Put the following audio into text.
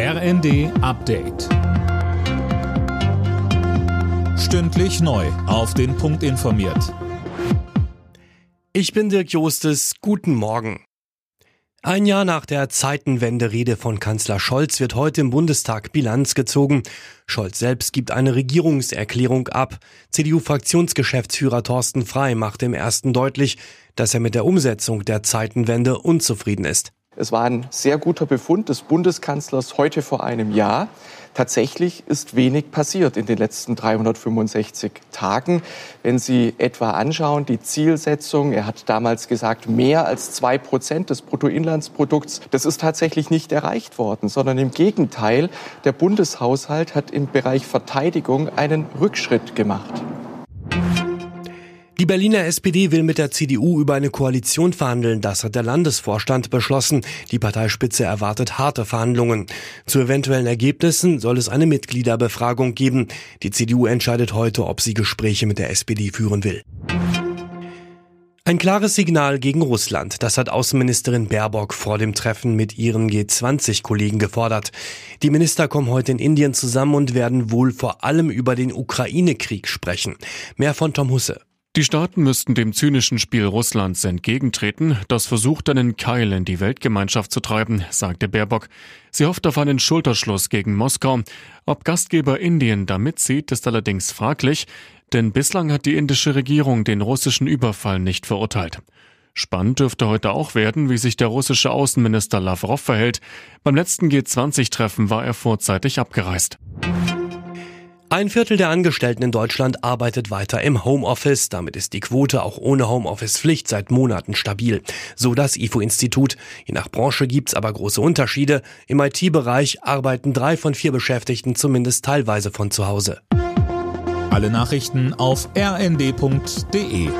RND Update. Stündlich neu. Auf den Punkt informiert. Ich bin Dirk Jostes. Guten Morgen. Ein Jahr nach der Zeitenwende-Rede von Kanzler Scholz wird heute im Bundestag Bilanz gezogen. Scholz selbst gibt eine Regierungserklärung ab. CDU-Fraktionsgeschäftsführer Thorsten Frei macht im ersten deutlich, dass er mit der Umsetzung der Zeitenwende unzufrieden ist. Es war ein sehr guter Befund des Bundeskanzlers heute vor einem Jahr. Tatsächlich ist wenig passiert in den letzten 365 Tagen. Wenn Sie etwa anschauen, die Zielsetzung, er hat damals gesagt, mehr als zwei Prozent des Bruttoinlandsprodukts, das ist tatsächlich nicht erreicht worden, sondern im Gegenteil, der Bundeshaushalt hat im Bereich Verteidigung einen Rückschritt gemacht. Die Berliner SPD will mit der CDU über eine Koalition verhandeln. Das hat der Landesvorstand beschlossen. Die Parteispitze erwartet harte Verhandlungen. Zu eventuellen Ergebnissen soll es eine Mitgliederbefragung geben. Die CDU entscheidet heute, ob sie Gespräche mit der SPD führen will. Ein klares Signal gegen Russland, das hat Außenministerin Baerbock vor dem Treffen mit ihren G20-Kollegen gefordert. Die Minister kommen heute in Indien zusammen und werden wohl vor allem über den Ukraine-Krieg sprechen. Mehr von Tom Husse. Die Staaten müssten dem zynischen Spiel Russlands entgegentreten, das versucht einen Keil in die Weltgemeinschaft zu treiben, sagte Baerbock. Sie hofft auf einen Schulterschluss gegen Moskau. Ob Gastgeber Indien da mitzieht, ist allerdings fraglich, denn bislang hat die indische Regierung den russischen Überfall nicht verurteilt. Spannend dürfte heute auch werden, wie sich der russische Außenminister Lavrov verhält. Beim letzten G20-Treffen war er vorzeitig abgereist. Ein Viertel der Angestellten in Deutschland arbeitet weiter im Homeoffice. Damit ist die Quote auch ohne Homeoffice-Pflicht seit Monaten stabil. So das IFO-Institut. Je nach Branche gibt's aber große Unterschiede. Im IT-Bereich arbeiten drei von vier Beschäftigten zumindest teilweise von zu Hause. Alle Nachrichten auf rnd.de